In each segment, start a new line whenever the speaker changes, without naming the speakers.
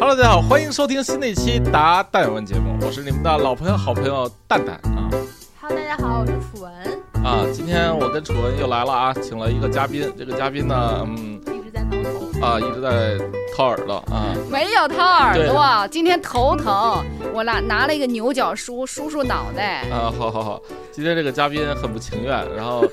Hello，大家好，欢迎收听新的一期答蛋有问节目，我是你们的老朋友、好朋友蛋蛋啊
Hello，大家好，我是楚文，
啊！今天我跟楚文又来了啊，请了一个嘉宾，这个嘉宾呢，嗯
一直在挠头。
啊，一直在掏耳朵啊，
没有掏耳朵，今天头疼，我拿拿了一个牛角梳梳梳脑袋。
啊，好好好，今天这个嘉宾很不情愿，然后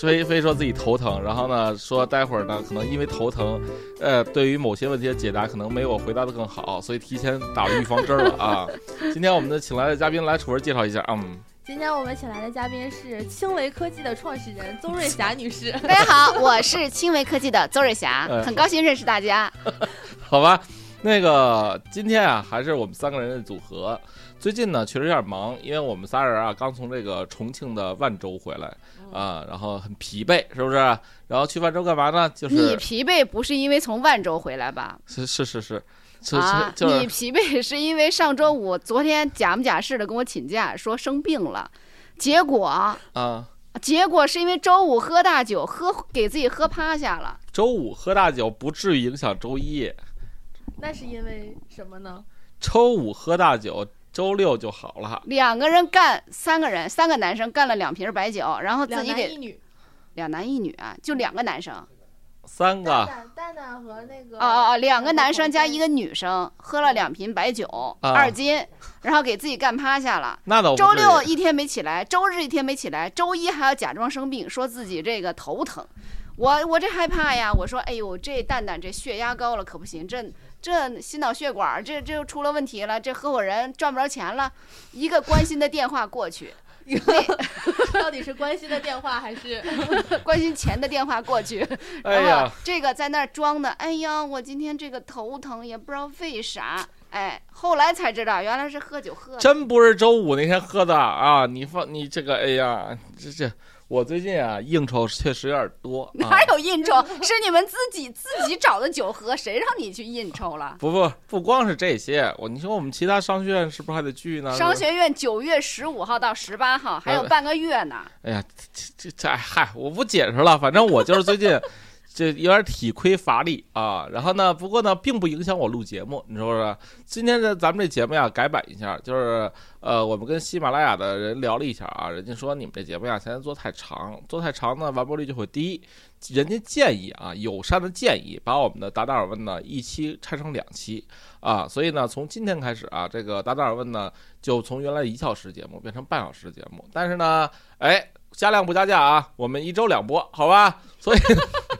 非非说自己头疼，然后呢说待会儿呢可能因为头疼，呃，对于某些问题的解答可能没我回答的更好，所以提前打了预防针了啊。今天我们的请来的嘉宾来楚文介绍一下，嗯，
今天我们请来的嘉宾是青维科技的创始人邹瑞霞女士。
大家好，我是青维科技的邹瑞霞
哎，
很高兴认识大家。
好吧，那个今天啊还是我们三个人的组合。最近呢确实有点忙，因为我们仨人啊刚从这个重庆的万州回来啊，然后很疲惫，是不是？然后去万州干嘛呢？就是
你疲惫不是因为从万州回来吧？
是是是是，是
啊，
就是
你疲惫是因为上周五、昨天假模假式的跟我请假，说生病了，结果
啊，
结果是因为周五喝大酒，喝给自己喝趴下了。
周五喝大酒不至于影响周一，
那是因为什么呢？
周五喝大酒，周六就好了。
两个人干，三个人，三个男生干了两瓶白酒，然后自己给
男一女。
两男一女啊，就两个男生。
三个
蛋蛋蛋蛋和那个
哦哦哦，两个男生加一个女生，喝了两瓶白酒，
啊
二斤，然后给自己干趴下了。
那倒不
周六一天没起来，周日一天没起来，周一还要假装生病，说自己这个头疼。我我这害怕呀！我说，哎呦，这蛋蛋这血压高了可不行，这这心脑血管这这又出了问题了，这合伙人赚不着钱了。一个关心的电话过去，
到底是关心的电话还是？
关心钱的电话过去，
哎
然后
呀，
这个在那儿装的，哎呀，我今天这个头疼，也不知道为啥，哎，后来才知道原来是喝酒喝的。
真不是周五那天喝的啊！你放你这个，哎呀，这这，我最近啊应酬确实有点多 啊。
哪有应酬？是你们自己自己找的酒喝，谁让你去应酬了？
不不不光是这些，我你说我们其他商学院是不是还得聚呢？
商学院九月十五号到十八号，还有半个月呢。
哎呀，这这这哎嗨，我不解释了，反正我就是最近这有点体亏乏力啊。然后呢，不过呢，并不影响我录节目，你说是不是？今天的咱们这节目呀，改版一下，就是呃，我们跟喜马拉雅的人聊了一下啊，人家说你们这节目呀，现在做太长，做太长呢，完播率就会低。人家建议啊，友善的建议，把我们的达达尔问呢一期拆成两期啊，所以呢，从今天开始啊，这个达达尔问呢就从原来一小时节目变成半小时节目，但是呢，哎，加量不加价啊，我们一周两播，好吧？所以，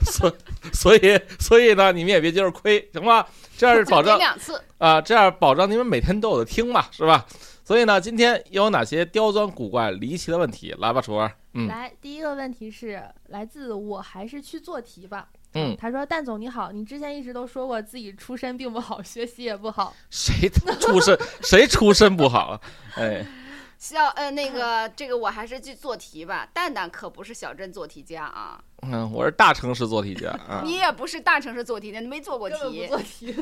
所所以所以呢，你们也别接着亏，行吗？这样保证
两次，
啊，这样保证你们每天都有的听嘛，是吧？所以呢，今天又有哪些刁钻古怪、离奇的问题？来吧，楚儿，嗯
来，第一个问题是来自我还是去做题吧。
嗯，
他说：“蛋总你好，你之前一直都说过自己出身并不好，学习也不好。
谁出身谁出身不好啊？哎，
小呃那个这个我还是去做题吧。蛋蛋可不是小镇做题家啊，
嗯，我是大城市做题家啊，
你也不是大城市做题家，你没做过
根本不
题。
做题。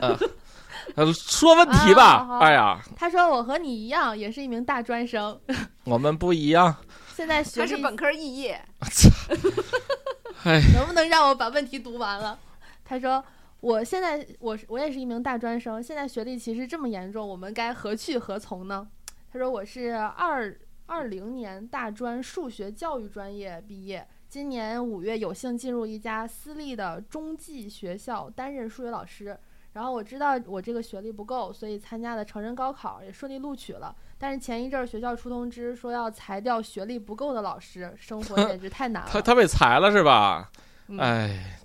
呃说问题
啊
吧。
好
哎呀，
他说我和你一样，也是一名大专生，
我们不一样。
现在学历
他是本科肄业，
哎，
能不能让我把问题读完了？他说：“我现在我我也是一名大专生，现在学历歧视这么严重，我们该何去何从呢？”他说：“我是二二零年大专数学教育专业毕业，今年五月有幸进入一家私立的中技学校担任数学老师。”然后我知道我这个学历不够，所以参加了成人高考，也顺利录取了。但是前一阵儿学校出通知说要裁掉学历不够的老师，生活简直太难了。
他他被裁了是吧？
嗯
哎，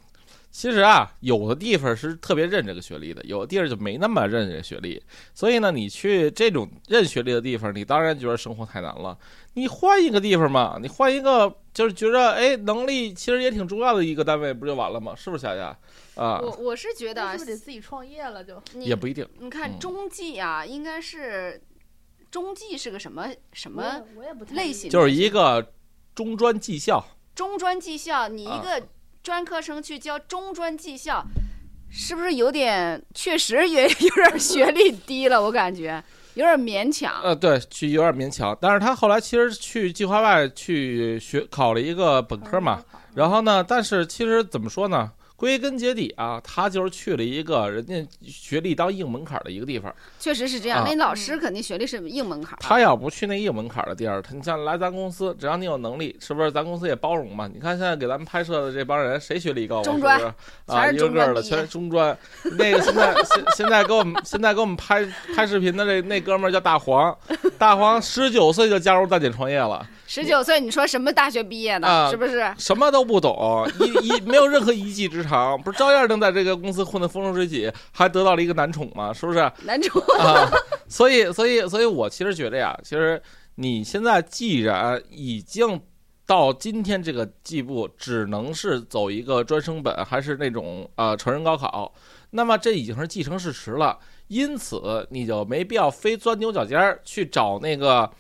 其实啊，有的地方是特别认这个学历的，有的地方就没那么认这个学历。所以呢，你去这种认学历的地方，你当然觉得生活太难了。你换一个地方嘛，你换一个就是觉着哎，能力其实也挺重要的一个单位，不就完了吗？是不是霞霞？啊，
我我是觉得啊
那是不是得自己创业了就？
也不一定。
你看
嗯
中技啊，应该是中技是个什么什么类型？
就是一个中专技校，
中专技校，你一
啊
个专科生去教中专技校，是不是有点确实也有点学历低了？我感觉有点勉强。
呃，对，去有点勉强。但是他后来其实去计划外去学考了一个本科嘛，然后呢，但是其实怎么说呢？归根结底啊，他就是去了一个人家学历当硬门槛的一个地方。
确实是这样。
啊
那老师肯定学历是硬门槛。
他要不去那硬门槛的地儿，他你像来咱公司，只要你有能力，是不是？咱公司也包容嘛。你看现在给咱们拍摄的这帮人，谁学历高啊？
中专
是不是啊，
全是
一个个的全是中专。那个现在现现在给我们现在给我们拍拍视频的这那哥们儿叫大黄，大黄十九岁就加入大姐创业了。
十九岁，你说什么大学毕业的，
啊
是不是？
什么都不懂，一一没有任何一技之长，不是照样能在这个公司混得风生水起，还得到了一个男宠吗？是不是？
男宠
啊，所以，所以，所以我其实觉得呀，其实你现在既然已经到今天这个地步，只能是走一个专升本，还是那种呃成人高考，那么这已经是既成事实了。因此，你就没必要非钻牛角尖儿去找那个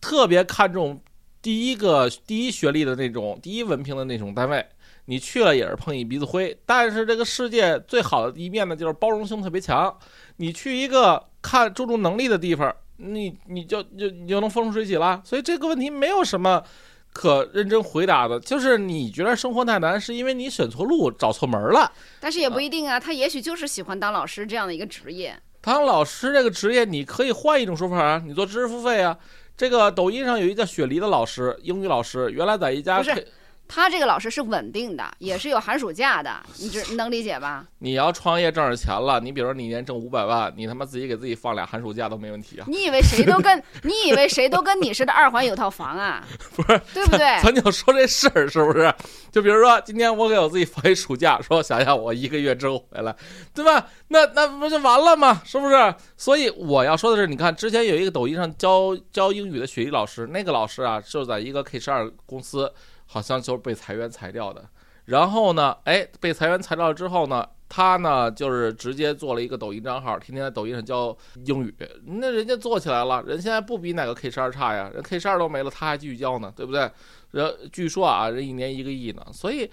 特别看重第一个第一学历的那种第一文凭的那种单位。你去了也是碰一鼻子灰，但是这个世界最好的一面呢，就是包容性特别强。你去一个看注重能力的地方，你你就就你就能风生水起了。所以这个问题没有什么可认真回答的，就是你觉得生活太难，是因为你选错路，找错门了。
但是也不一定啊，他也许就是喜欢当老师这样的一个职业。
当老师这个职业，你可以换一种说法啊，你做知识付费啊。这个抖音上有一个叫雪梨的老师，英语老师，原来在一家
不是
K-
他这个老师是稳定的，也是有寒暑假的，你这你能理解吧？
你要创业挣着钱了，你比如说你一年挣五百万，你他妈自己给自己放俩寒暑假都没问题啊。
你以为谁都跟 你以为谁都跟你似的二环有套房啊？不是，对不对？
咱就说这事儿是不是？就比如说今天我给我自己放一暑假，说想想我一个月之后回来，对吧？那那不就完了吗？是不是？所以我要说的是，你看之前有一个抖音上教教英语的雪莉老师，那个老师啊，就在一个 K 十二公司，好像就是被裁员裁掉的。然后呢，哎，被裁员裁掉之后呢，他呢就是直接做了一个抖音账号，天天在抖音上教英语。那人家做起来了，人现在不比哪个 K 十二差呀，人 K 十二都没了，他还继续教呢，对不对？人据说啊，人一年一个亿呢，所以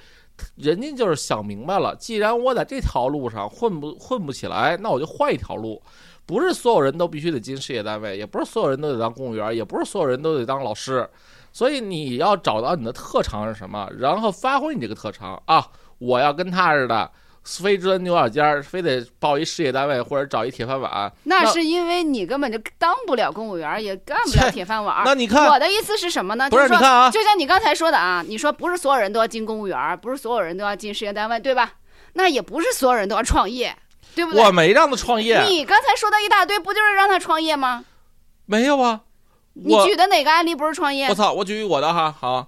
人家就是想明白了，既然我在这条路上混不混不起来，那我就换一条路。不是所有人都必须得进事业单位，也不是所有人都得当公务员，也不是所有人都得当老师。所以你要找到你的特长是什么，然后发挥你这个特长啊！我要跟他似的，非钻牛角尖儿，非得报一事业单位或者找一铁饭碗。那
那是因为你根本就当不了公务员，也干不了铁饭碗。
那你看，
我的意思是什么呢？
不
就是说，
你看啊，
就像你刚才说的啊，你说不是所有人都要进公务员，不是所有人都要进事业单位，对吧？那也不是所有人都要创业，对不对？
我没让他创业，
你刚才说的一大堆，不就是让他创业吗？
没有啊。
你举的哪个案例不是创业
我？操！我举我的哈，好，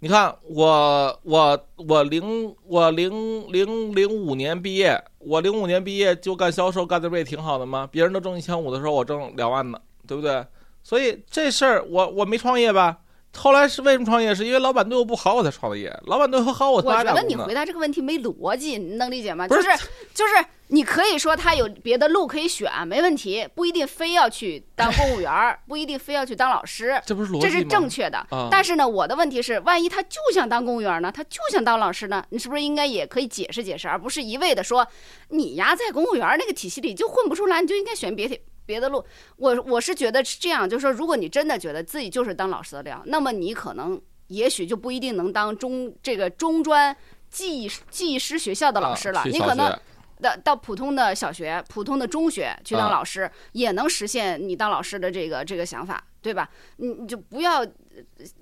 你看我我我零我零零零五年毕业，我零五年毕业就干销售，干的不也挺好的吗？别人都挣一千五的时候，我挣两万呢，对不对？所以这事儿我我没创业吧？后来是为什么创业？是因为老板对我不好，我才创的业。老板对我好，我才
我觉得你回答这个问题没逻辑，你能理解吗？
不
就是是就是，你可以说他有别的路可以选，没问题，不一定非要去当公务员儿，不一定非要去当老师，
这不是逻辑吗？
这是正确的。
啊。
但是呢，我的问题是，万一他就想当公务员呢？他就想当老师呢？你是不是应该也可以解释解释，而不是一味的说你呀，在公务员那个体系里就混不出来，你就应该选别的别的路。我我是觉得是这样，就是说，如果你真的觉得自己就是当老师的料，那么你可能也许就不一定能当中这个中专技艺技艺师学校的老师了，
啊
你可能
学
到到普通的小学、普通的中学去当
啊
老师，也能实现你当老师的这个这个想法，对吧？你你就不要，呃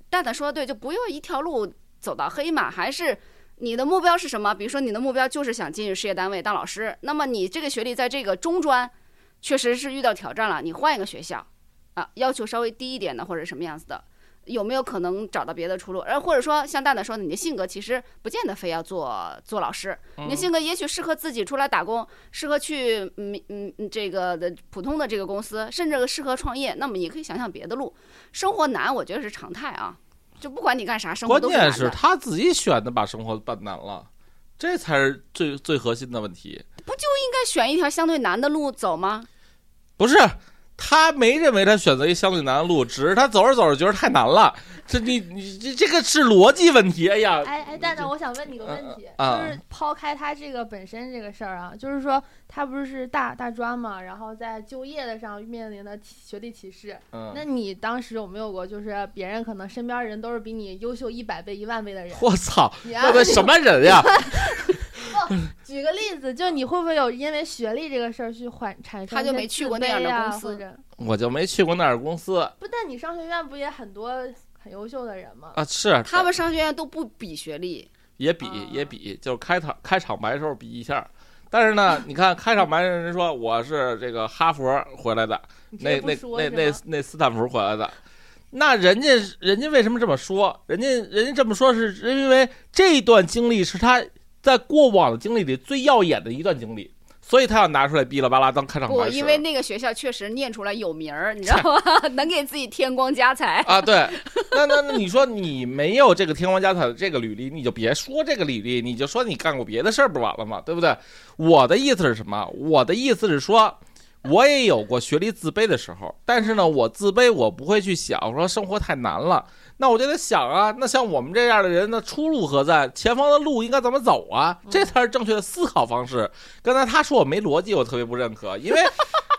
蛋蛋说的对，就不要一条路走到黑嘛，还是。你的目标是什么？比如说，你的目标就是想进入事业单位当老师，那么你这个学历在这个中专，确实是遇到挑战了。你换一个学校，啊，要求稍微低一点的或者什么样子的，有没有可能找到别的出路？而或者说，像蛋蛋说的，你的性格其实不见得非要做做老师，你的
嗯
性格也许适合自己出来打工，适合去嗯嗯嗯这个的普通的这个公司，甚至适合创业。那么你可以想想别的路。生活难，我觉得是常态啊，就不管你干啥，生活
关键
都。是
他自己选的，把生活办难了，这才是最最核心的问题。
不就应该选一条相对难的路走吗？
不是，他没认为他选择一相对难的路，只是他走着走着觉得太难了。这你你这这个是逻辑问题。哎呀，
哎哎，蛋蛋，我想问你个问题，就是抛开他这个本身这个事儿啊，就是说他不是大大专嘛，然后在就业的上面临的学历歧视，那
嗯，
你当时有没有过，就是别人可能身边人都是比你优秀一百倍、一万倍的人，
我操，
你啊
这个什么人呀？
举个例子，就你会不会有因为学历这个事儿去缓产生
他就没去过那样的公司
我就没去过那儿公司
不，但你商学院不也很多很优秀的人吗？
啊，是
他们商学院都不比学历，
也比
啊
也比，就是开场开场白的时候比一下。但是呢，你看开场白的人说我是这个哈佛回来的，那那那那那斯坦福回来的，那人家人家为什么这么说？人家人家这么说是因为这段经历是他在过往的经历里最耀眼的一段经历，所以他要拿出来哔啦吧啦当开场，白不。
因为那个学校确实念出来有名儿，你知道吗？能给自己添光加彩。
啊，对，那那那你说你没有这个添光加彩的这个履历，你就别说这个履历，你就说你干过别的事儿不完了吗？对不对？我的意思是什么？我的意思是说，我也有过学历自卑的时候，但是呢，我自卑我不会去想说生活太难了，那我就得想啊，那像我们这样的人那，出路何在？前方的路应该怎么走啊？这才是正确的思考方式。刚才他说我没逻辑，我特别不认可，因为。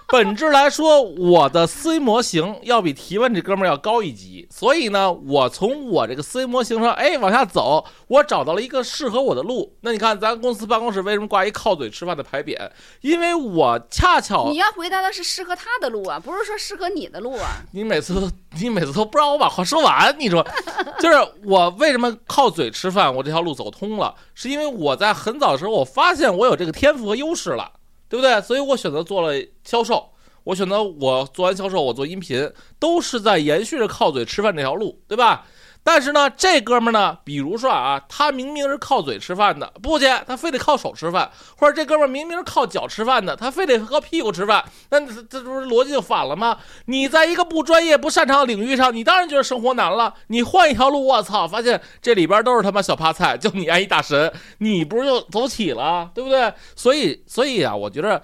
本质来说，我的思维模型要比提问这哥们儿要高一级，所以呢，我从我这个思维模型上，哎，往下走，我找到了一个适合我的路。那你看，咱公司办公室为什么挂一靠嘴吃饭的牌匾？因为我恰巧
你要回答的是适合他的路啊，不是说适合你的路啊。
你每次都 你每次都不让我把话说完，你说，就是我为什么靠嘴吃饭，我这条路走通了，是因为我在很早的时候我发现我有这个天赋和优势了，对不对？所以我选择做了销售，我选择我做完销售，我做音频，都是在延续着靠嘴吃饭这条路，对吧？但是呢，这哥们儿呢，比如说啊，他明明是靠嘴吃饭的，不去，他非得靠手吃饭；或者这哥们儿明明是靠脚吃饭的，他非得靠屁股吃饭，那这这不是逻辑就反了吗？你在一个不专业、不擅长的领域上，你当然觉得生活难了。你换一条路，我操，发现这里边都是他妈小趴菜，就你爱一大神，你不是就走起了，对不对？所以，所以啊，我觉得。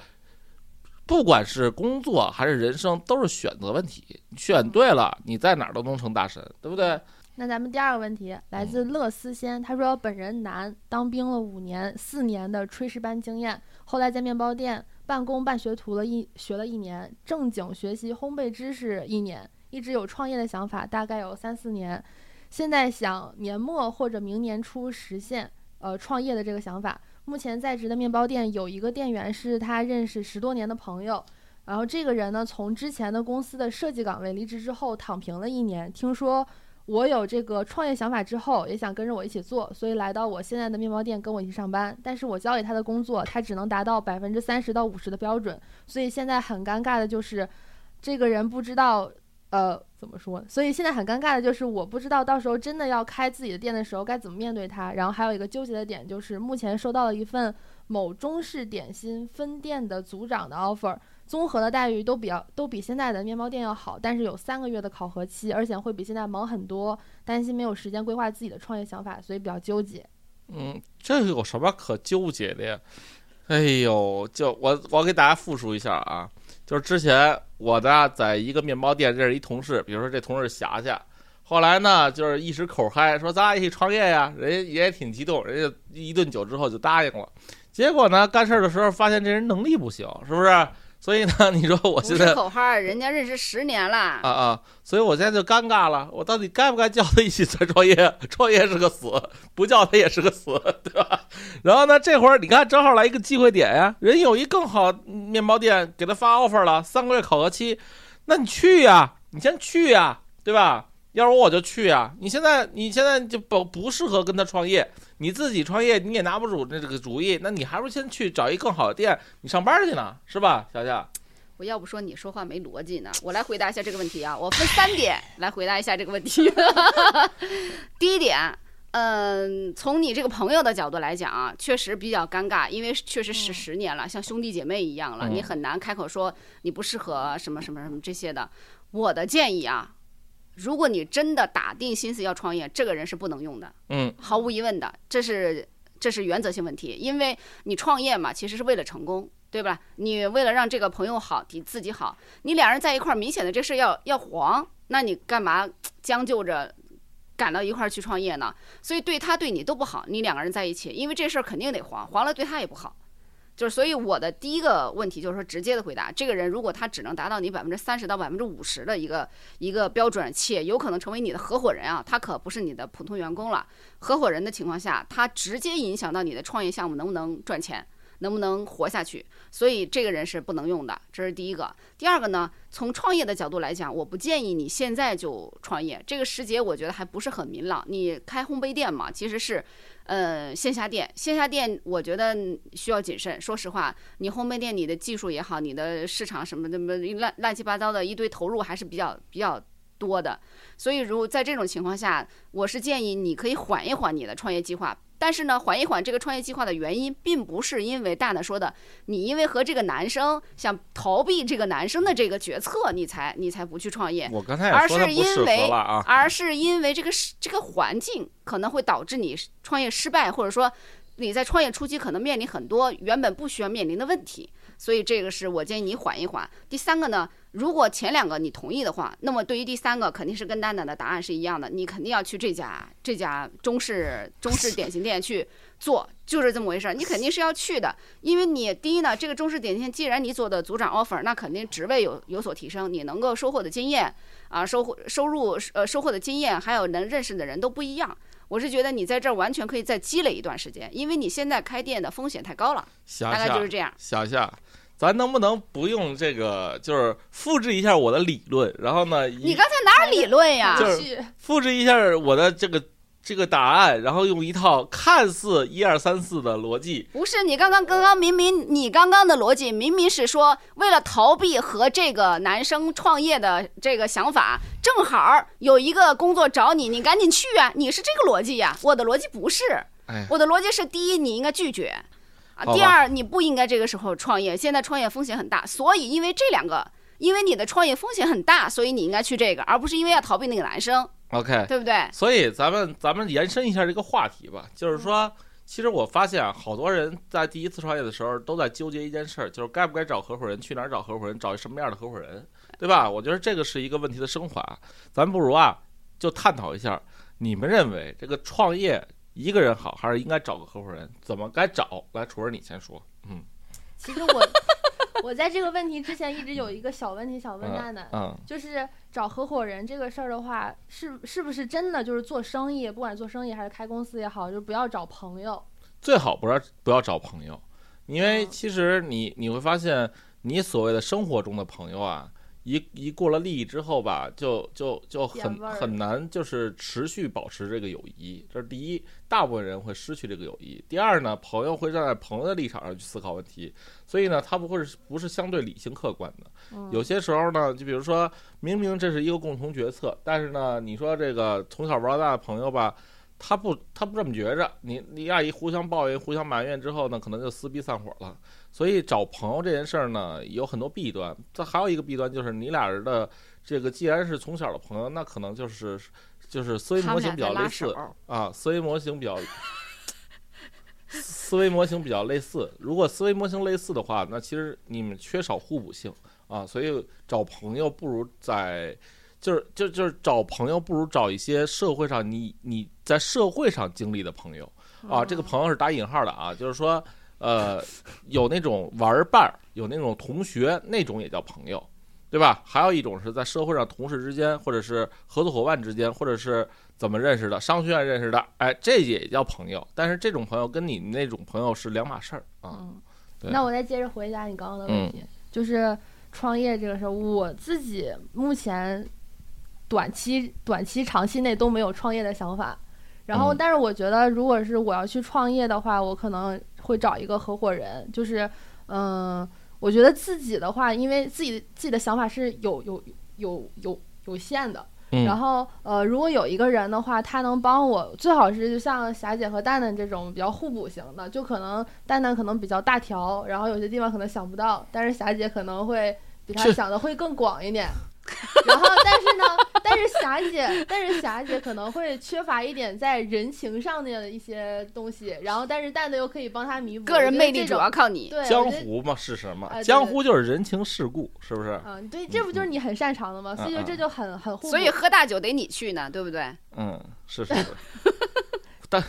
不管是工作还是人生，都是选择问题。选对了，你在哪儿都能成大神，对不对？
那咱们第二个问题来自乐思仙，他说本人男，当兵了五年，四年的炊事班经验，后来在面包店半工半学徒了一学了一年，正经学习烘焙知识一年，一直有创业的想法，大概有三四年，现在想年末或者明年初实现呃创业的这个想法。目前在职的面包店有一个店员是他认识十多年的朋友，然后这个人呢从之前的公司的设计岗位离职之后躺平了一年，听说。我有这个创业想法之后，也想跟着我一起做，所以来到我现在的面包店跟我一起上班。但是我交给他的工作，他只能达到百分之三十到五十的标准，所以现在很尴尬的就是，这个人不知道，呃，怎么说？所以现在很尴尬的就是，我不知道到时候真的要开自己的店的时候该怎么面对他。然后还有一个纠结的点就是，目前收到了一份某中式点心分店的组长的 offer。综合的待遇都比较都比现在的面包店要好，但是有三个月的考核期，而且会比现在忙很多，担心没有时间规划自己的创业想法，所以比较纠结。
嗯，这有什么可纠结的呀？哎呦，就我我给大家复述一下啊，就是之前我呢在一个面包店认识一同事，比如说这同事霞霞，后来呢就是一时口嗨，说咱俩一起创业呀，人家也挺激动，人家一顿酒之后就答应了，结果呢干事的时候发现这人能力不行，是不是？所以呢，你说我现在
口号，人家认识十年了。
啊啊，所以我现在就尴尬了，我到底该不该叫他一起再创业？创业是个死，不叫他也是个死，对吧？然后呢，这会儿你看正好来一个机会点呀，人有一更好面包店给他发 offer 了，三个月考核期，那你去呀，你先去呀，对吧？要是我我就去呀，你现在你现在就不不适合跟他创业，你自己创业你也拿不住这这个主意，那你还不如先去找一更好的店，你上班去呢，是吧，小夏？
我要不说你说话没逻辑呢。我来回答一下这个问题啊，我分三点来回答一下这个问题。第一点，嗯，从你这个朋友的角度来讲啊，确实比较尴尬，因为确实是
嗯
十年了，像兄弟姐妹一样了，
嗯
你很难开口说你不适合什么什么什么这些的。我的建议啊，如果你真的打定心思要创业，这个人是不能用的。
嗯
毫无疑问的，这是这是原则性问题，因为你创业嘛，其实是为了成功，对吧？你为了让这个朋友好，你自己好，你俩人在一块儿，明显的这事要要黄，那你干嘛将就着赶到一块儿去创业呢？所以对他对你都不好，你两个人在一起，因为这事儿肯定得黄，黄了对他也不好。就是所以我的第一个问题就是说直接的回答，这个人如果他只能达到你百分之三十到百分之五十的一个一个标准，且有可能成为你的合伙人啊，他可不是你的普通员工了。合伙人的情况下，他直接影响到你的创业项目能不能赚钱。能不能活下去？所以这个人是不能用的，这是第一个。第二个呢，从创业的角度来讲，我不建议你现在就创业。这个时节我觉得还不是很明朗。你开烘焙店嘛，其实是，呃，线下店。线下店我觉得需要谨慎。说实话，你烘焙店你的技术也好，你的市场什么的么乱乱七八糟的一堆投入还是比较比较多的。所以如果在这种情况下，我是建议你可以缓一缓你的创业计划。但是呢，缓一缓这个创业计划的原因，并不是因为大大说的，你因为和这个男生想逃避这个男生的这个决策，你才你才不去创业。
我刚才
而是因为，而是因为这个这个环境可能会导致你创业失败，或者说你在创业初期可能面临很多原本不需要面临的问题。所以这个是我建议你缓一缓。第三个呢，如果前两个你同意的话，那么对于第三个肯定是跟蛋蛋的答案是一样的，你肯定要去这家这家中式中式点心店去做，就是这么回事儿。你肯定是要去的，因为你第一呢，这个中式点心既然你做的组长 offer，那肯定职位有有所提升，你能够收获的经验啊，收获收入呃收获的经验，还有能认识的人都不一样。我是觉得你在这儿完全可以再积累一段时间，因为你现在开店的风险太高了，大概就是这样。
想想。咱能不能不用这个，就是复制一下我的理论，然后呢？
你刚才哪儿理论呀？
就是复制一下我的这个这个答案，然后用一套看似一二三四的逻辑。
不是你刚刚刚刚明明你刚刚的逻辑明明是说为了逃避和这个男生创业的这个想法，正好有一个工作找你，你赶紧去啊！你是这个逻辑呀？我的逻辑不是，我的逻辑是第一你应该拒绝。啊第二，你不应该这个时候创业。现在创业风险很大，所以因为这两个，因为你的创业风险很大，所以你应该去这个，而不是因为要逃避那个男生。
OK，
对不对？
所以咱们咱们延伸一下这个话题吧，就是说，其实我发现啊，好多人在第一次创业的时候都在纠结一件事儿，就是该不该找合伙人，去哪儿找合伙人，找什么样的合伙人，对吧？我觉得这个是一个问题的升华。咱不如啊，就探讨一下，你们认为这个创业。一个人好，还是应该找个合伙人？怎么该找？来，楚儿你先说。嗯，
其实我 我在这个问题之前一直有一个小问题想问娜娜，
嗯，
就是找合伙人这个事儿的话，是是不是真的就是做生意，不管做生意还是开公司也好，就不要找朋友？
最好不要不要找朋友，因为其实你你会发现，你所谓的生活中的朋友啊。一一过了利益之后吧，就就就很很难，就是持续保持这个友谊。这是第一，大部分人会失去这个友谊。第二呢，朋友会站在朋友的立场上去思考问题，所以呢，他不会是不是相对理性客观的。有些时候呢，就比如说明明这是一个共同决策，但是呢，你说这个从小玩到大的朋友吧。他不，他不这么觉着。你你俩一互相抱怨、互相埋怨之后呢，可能就撕逼散伙了。所以找朋友这件事儿呢，有很多弊端。这还有一个弊端就是，你俩人的这个既然是从小的朋友，那可能就是就是思维模型比较类似啊，思维模型比较思维模型比较类似。如果思维模型类似的话，那其实你们缺少互补性啊。所以找朋友不如在。就是就就是找朋友，不如找一些社会上你你在社会上经历的朋友啊。这个朋友是打引号的啊，就是说，呃，有那种玩伴儿，有那种同学，那种也叫朋友，对吧？还有一种是在社会上同事之间，或者是合作伙伴之间，或者是怎么认识的，商学院认识的，哎，这也叫朋友。但是这种朋友跟你那种朋友是两码事儿啊。
那我再接着回答你刚刚的问题，就是创业这个事儿，我自己目前。短期、短期、长期内都没有创业的想法，然后，但是我觉得，如果是我要去创业的话，我可能会找一个合伙人。就是，嗯，我觉得自己的话，因为自己自己的想法是有有有有有限的。然后，呃，如果有一个人的话，他能帮我，最好是就像霞姐和蛋蛋这种比较互补型的，就可能蛋蛋可能比较大条，然后有些地方可能想不到，但是霞姐可能会比他想的会更广一点。然后，但是呢，但是霞姐，但是霞姐可能会缺乏一点在人情上面的一些东西。然后，但是蛋蛋又可以帮他弥补。
个人魅力主要靠你。
对，
江湖嘛是什么？江湖就是人情世故，是不是？
嗯，对，这不就是你很擅长的吗？所以这就很很互补。
所以喝大酒得你去呢，对不对？
嗯，是是是。但。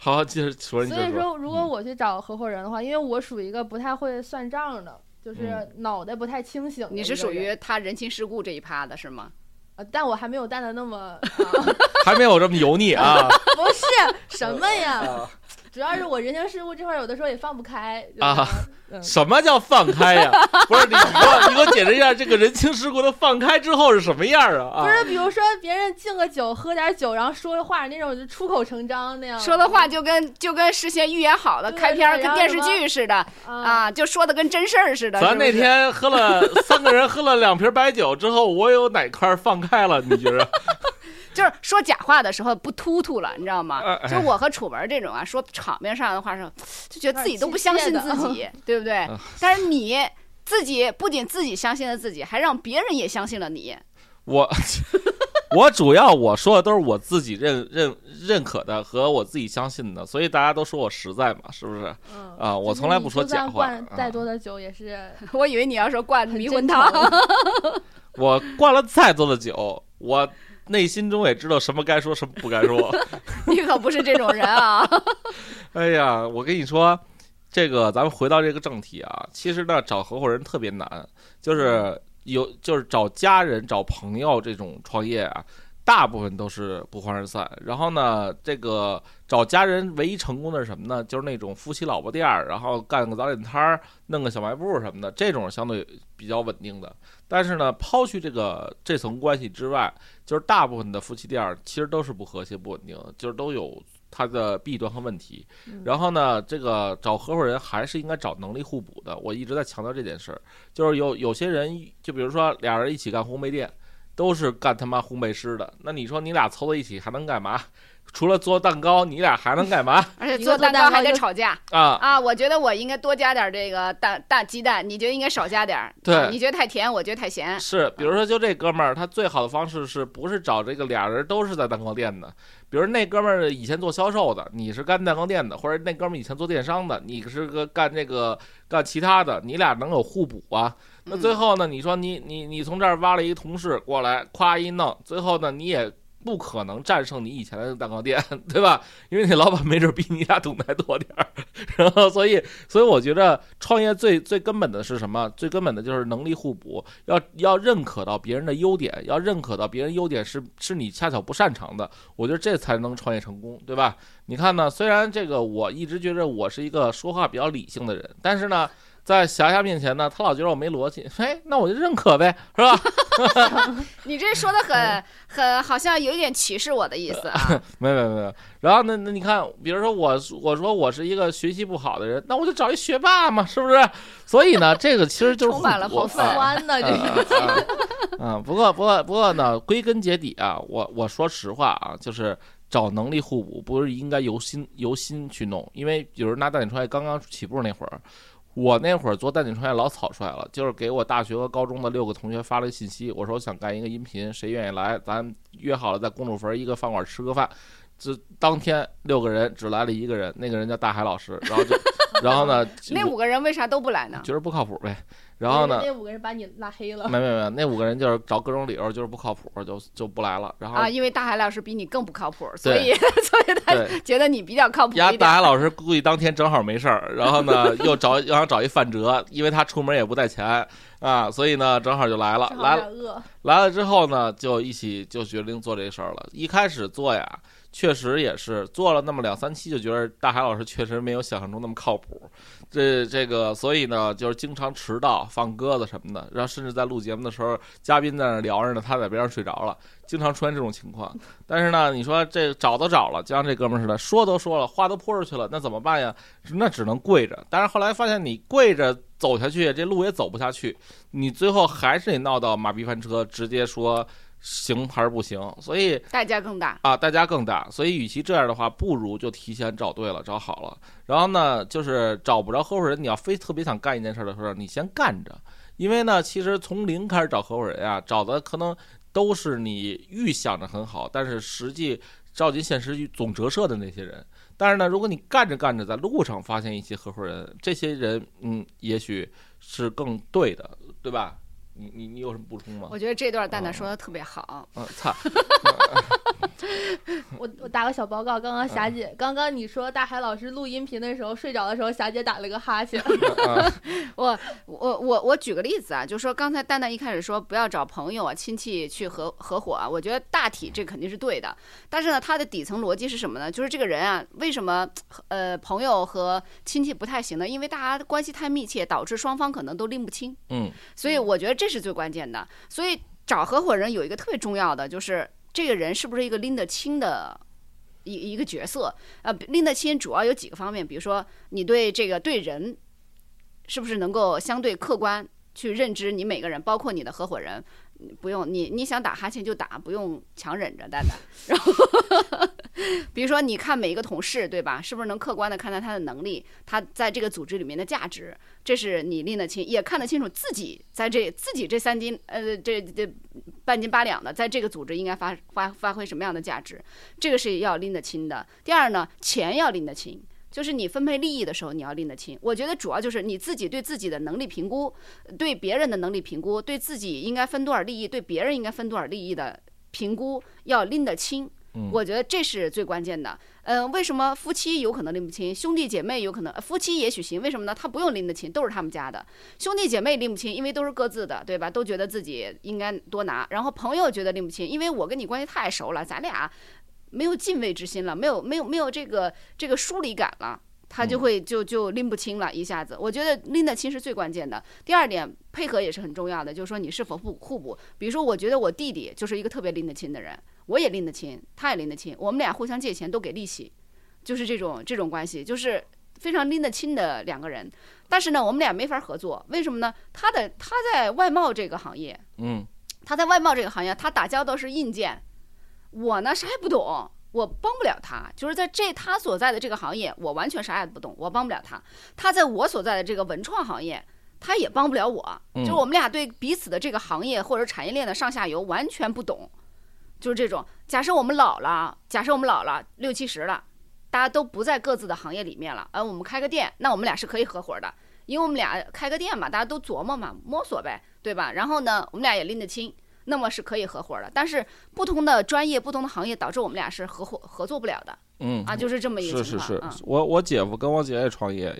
好，接着说，你
所以说，如果
嗯
我去找合伙人的话，因为我属于一个不太会算账的，就是
嗯
脑袋不太清醒。
你是属于他人情世故这一趴的是吗？
呃，但我还没有淡的那么，啊、
还没有这么油腻啊
不是什么呀，
啊！
主要是我人情世故这块儿有的时候也放不开
啊。
嗯，
什么叫放开呀？不是你，你给我你给我解释一下，这个人情世故的放开之后是什么样啊？啊
不是，比如说别人敬个酒，喝点酒，然后说的话那种，就出口成章那样。
说的话就跟就跟事先预言好的开篇跟电视剧似的
啊，
啊，就说的跟真事儿似的。
咱那天喝了三个人喝了两瓶白酒之后，我有哪块儿放开了？你觉着？
就是说假话的时候不突突了，你知道吗就我和楚文这种啊，说场面上的话时候，就觉得自己都不相信自己，对不对
嗯？
但是你自己不仅自己相信了自己，还让别人也相信了你。
我 我主要我说的都是我自己认认认可的和我自己相信的，所以大家都说我实在嘛，是不是？
嗯
啊我从来不说
就算
假话
灌
啊
再多的酒也是
我以为你要说灌
很
迷魂汤，
我灌了再多的酒，我内心中也知道什么该说，什么不该说。
你可不是这种人啊！
哎呀，我跟你说，这个咱们回到这个正题啊，其实呢，找合伙人特别难，就是有就是找家人、找朋友这种创业啊，大部分都是不欢而散。然后呢，这个找家人唯一成功的是什么呢？就是那种夫妻老婆店儿，然后干个早点摊儿，弄个小卖部什么的，这种相对比较稳定的。但是呢，抛去这个这层关系之外，就是大部分的夫妻店儿其实都是不和谐、不稳定的，就是都有它的弊端和问题。
嗯
然后呢，这个找合伙人还是应该找能力互补的。我一直在强调这件事儿，就是有有些人，就比如说俩人一起干烘焙店，都是干他妈烘焙师的，那你说你俩凑到一起还能干嘛？除了做蛋糕，你俩还能干嘛
而且
做
做蛋糕还得吵架
啊？
啊！我觉得我应该多加点这个蛋大鸡蛋，你觉得应该少加点儿？
对
啊你觉得太甜，我觉得太咸。
是，比如说就这哥们儿，他最好的方式是不是找这个俩人都是在蛋糕店的？比如那哥们儿以前做销售的，你是干蛋糕店的，或者那哥们儿以前做电商的，你是个干这个干其他的，你俩能有互补啊？那最后呢，你说你你你从这儿挖了一个同事过来，夸一弄，最后呢你也。不可能战胜你以前的蛋糕店，对吧？因为你老板没准比你俩懂得还多点儿，然后所以所以我觉得创业最最根本的是什么？最根本的就是能力互补，要要认可到别人的优点，要认可到别人优点是是你恰巧不擅长的，我觉得这才能创业成功，对吧？你看呢？虽然这个我一直觉得我是一个说话比较理性的人，但是呢。在霞霞面前呢，他老觉得我没逻辑，哎，那我就认可呗，是吧？
你这说的很很好像有一点歧视我的意思啊！
没有没有没有。然后呢，那你看，比如说我我说我是一个学习不好的人，那我就找一学霸嘛，是不是？所以呢，这个其实就是
充满了
互补
好酸
啊
酸的这
啊
个。
啊啊！不过不过不过呢，归根结底啊，我我说实话啊，就是找能力互补，不是应该由心由心去弄，因为比如拿大点出来刚刚起步那会儿。我那会儿做蛋姐创业老草率了，就是给我大学和高中的六个同学发了个信息，我说我想干一个音频，谁愿意来？咱约好了在公主坟一个饭馆吃个饭。这当天六个人只来了一个人，那个人叫大海老师，然后就，然后呢，
那五个人为啥都不来呢？
觉得不靠谱呗。然后呢，
那五个人把你拉黑了。
没没没，那五个人就是找各种理由，就是不靠谱，就就不来了。然后
啊，因为大海老师比你更不靠谱，所以 所以他，觉得你比较靠谱
呀，
一点。
大海老师估计当天正好没事儿，然后呢又找又想找一范哲，因为他出门也不带钱啊，所以呢正好就来了。来了来了之后呢，就一起就决定做这事儿了。一开始做呀，确实也是做了那么两三期，就觉得大海老师确实没有想象中那么靠谱。这这个，所以呢，就是经常迟到、放鸽子什么的，然后甚至在录节目的时候，嘉宾在那聊着呢，他在边上睡着了，经常出现这种情况。但是呢，你说这找都找了，就像这哥们似的，说都说了，话都泼出去了，那怎么办呀？那只能跪着。但是后来发现，你跪着走下去，这路也走不下去，你最后还是得闹到马屁翻车，直接说行还是不行。所以
代价更大。
啊，代价更大。所以，与其这样的话，不如就提前找对了，找好了。然后呢，就是找不着合伙人，你要非特别想干一件事的时候，你先干着。因为呢，其实从零开始找合伙人啊，找的可能都是你预想着很好，但是实际照进现实总折射的那些人。但是呢，如果你干着干着，在路上发现一些合伙人，这些人，嗯，也许是更对的，对吧？你你你有什么补充吗？
我觉得这段蛋蛋说的特别好。
嗯，操，
我我打个小报告，刚刚霞姐，刚刚你说大海老师录音频的时候睡着的时候，霞姐打了个哈欠。
啊
我我我我举个例子啊，就说刚才蛋蛋一开始说不要找朋友啊、亲戚去合合伙啊，我觉得大体这肯定是对的。但是呢，他的底层逻辑是什么呢？就是这个人啊，为什么呃朋友和亲戚不太行呢？因为大家关系太密切，导致双方可能都拎不清。
嗯
所以我觉得这是最关键的。所以找合伙人有一个特别重要的，就是这个人是不是一个拎得清的一一个角色。呃，拎得清主要有几个方面，比如说你对这个对人是不是能够相对客观去认知你每个人，包括你的合伙人。不用你，你想打哈欠就打，不用强忍着，蛋蛋。然后，比如说你看每一个同事，对吧？是不是能客观的看待他的能力，他在这个组织里面的价值？这是你拎得清，也看得清楚自己在这自己这三斤呃这这半斤八两的，在这个组织应该发发发挥什么样的价值？这个是要拎得清的。第二呢，钱要拎得清。就是你分配利益的时候，你要拎得清。我觉得主要就是你自己对自己的能力评估，对别人的能力评估，对自己应该分多少利益，对别人应该分多少利益的评估要拎得清。我觉得这是最关键的。嗯、为什么夫妻有可能拎不清，兄弟姐妹有可能，夫妻也许行，为什么呢？他不用拎得清，都是他们家的。兄弟姐妹拎不清，因为都是各自的，对吧？都觉得自己应该多拿。然后朋友觉得拎不清，因为我跟你关系太熟了，咱俩没有敬畏之心了，没有没有没有这个这个疏离感了。他就会就就拎不清了，一下子。我觉得拎得清是最关键的。第二点，配合也是很重要的，就是说你是否互互补。比如说，我觉得我弟弟就是一个特别拎得清的人，我也拎得清，他也拎得清，我们俩互相借钱都给利息，就是这种这种关系，就是非常拎得清的两个人。但是呢，我们俩没法合作，为什么呢？他的他在外贸这个行业，
嗯
他在外贸这个行业，他打交道是硬件，我呢啥也不懂，我帮不了他。就是在这他所在的这个行业，我完全啥也不懂，我帮不了他。他在我所在的这个文创行业，他也帮不了我。
嗯
就是我们俩对彼此的这个行业或者产业链的上下游完全不懂，就是这种。假设我们老了，假设我们老了六七十了，大家都不在各自的行业里面了，呃，我们开个店，那我们俩是可以合伙的。因为我们俩开个店嘛，大家都琢磨嘛，摸索呗，对吧？然后呢，我们俩也拎得清，那么是可以合伙的。但是不同的专业、不同的行业，导致我们俩是合伙合作不了的
嗯
啊，就是这么一个情况。
是是是
嗯，
我我姐夫跟我姐也创业，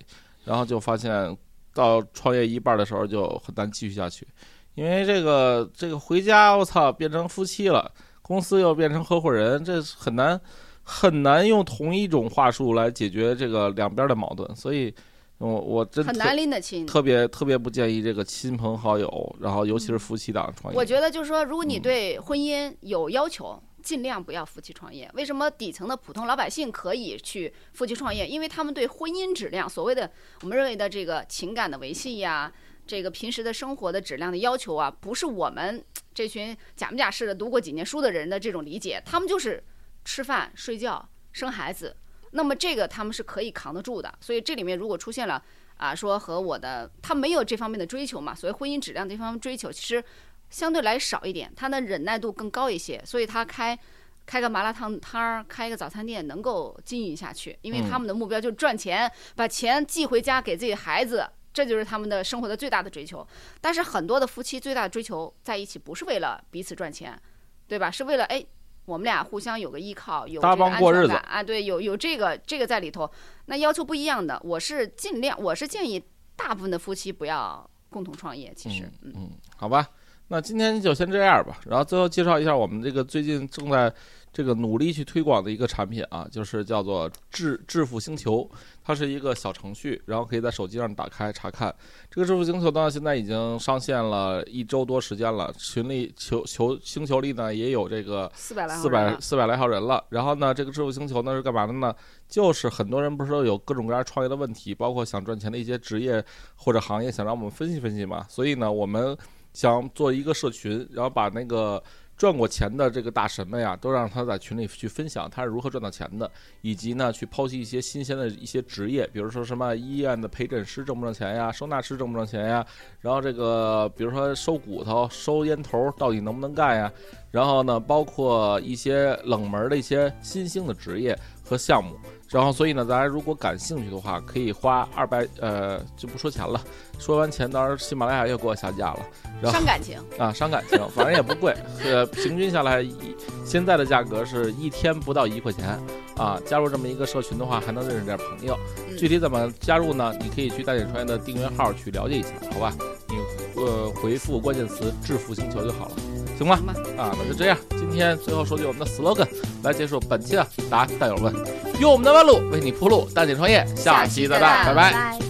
然后就发现到创业一半的时候就很难继续下去，因为这个这个回家我操变成夫妻了，公司又变成合伙人，这很难很难用同一种话术来解决这个两边的矛盾，所以我我真特
很难拎得清。
特别特别不建议这个亲朋好友，然后尤其是夫妻档创业。
我觉得就是说，如果你
嗯
对婚姻有要求，尽量不要夫妻创业。为什么底层的普通老百姓可以去夫妻创业？因为他们对婚姻质量，所谓的我们认为的这个情感的维系呀，这个平时的生活的质量的要求啊，不是我们这群假模假式的读过几年书的人的这种理解，他们就是吃饭、睡觉、生孩子。那么这个他们是可以扛得住的。所以这里面如果出现了啊，说和我的他没有这方面的追求嘛，所谓婚姻质量这方面追求，其实相对来少一点，他的忍耐度更高一些，所以他开。开个麻辣烫摊儿，开一个早餐店，能够经营下去，因为他们的目标就是赚钱，把钱寄回家给自己孩子，这就是他们的生活的最大的追求。但是很多的夫妻最大的追求在一起，不是为了彼此赚钱，对吧？是为了哎，我们俩互相有个依靠，有
搭帮过日子
啊，对，有有这个这个在里头。那要求不一样的，我是尽量，我是建议大部分的夫妻不要共同创业。其实，嗯
嗯，好吧，那今天就先这样吧。然后最后介绍一下我们这个最近正在这个努力去推广的一个产品啊，就是叫做致致富星球，它是一个小程序，然后可以在手机上打开查看。这个致富星球呢，现在已经上线了一周多时间了，群里球球星球里呢也有这个
四百来号
四
人了
百四百来号人了。然后呢，这个致富星球呢是干嘛的呢？就是很多人不是都有各种各样创业的问题，包括想赚钱的一些职业或者行业，想让我们分析分析嘛。所以呢，我们想做一个社群，然后把那个赚过钱的这个大神们呀，都让他在群里去分享他是如何赚到钱的，以及呢去剖析一些新鲜的一些职业，比如说什么医院的陪诊师挣不挣钱呀，收纳师挣不挣钱呀，然后这个比如说收骨头、收烟头到底能不能干呀？然后呢，包括一些冷门的一些新兴的职业和项目。然后，所以呢，大家如果感兴趣的话，可以花二百，呃，就不说钱了。说完钱，当然喜马拉雅又给我下架了。然后
伤感情。
啊，伤感情，反正也不贵，呃，平均下来，一现在的价格是一天不到一块钱啊。加入这么一个社群的话，还能认识点朋友。
嗯
具体怎么加入呢？你可以去大点创业的订阅号去了解一下，好吧？你呃回复关键词“致富星球”就好了，行？
吧，
啊，那就这样。今天最后说句我们的 slogan 来结束本期的答案，蛋友们，用我们的弯路为你铺路，带你创业，下期再拜。
拜。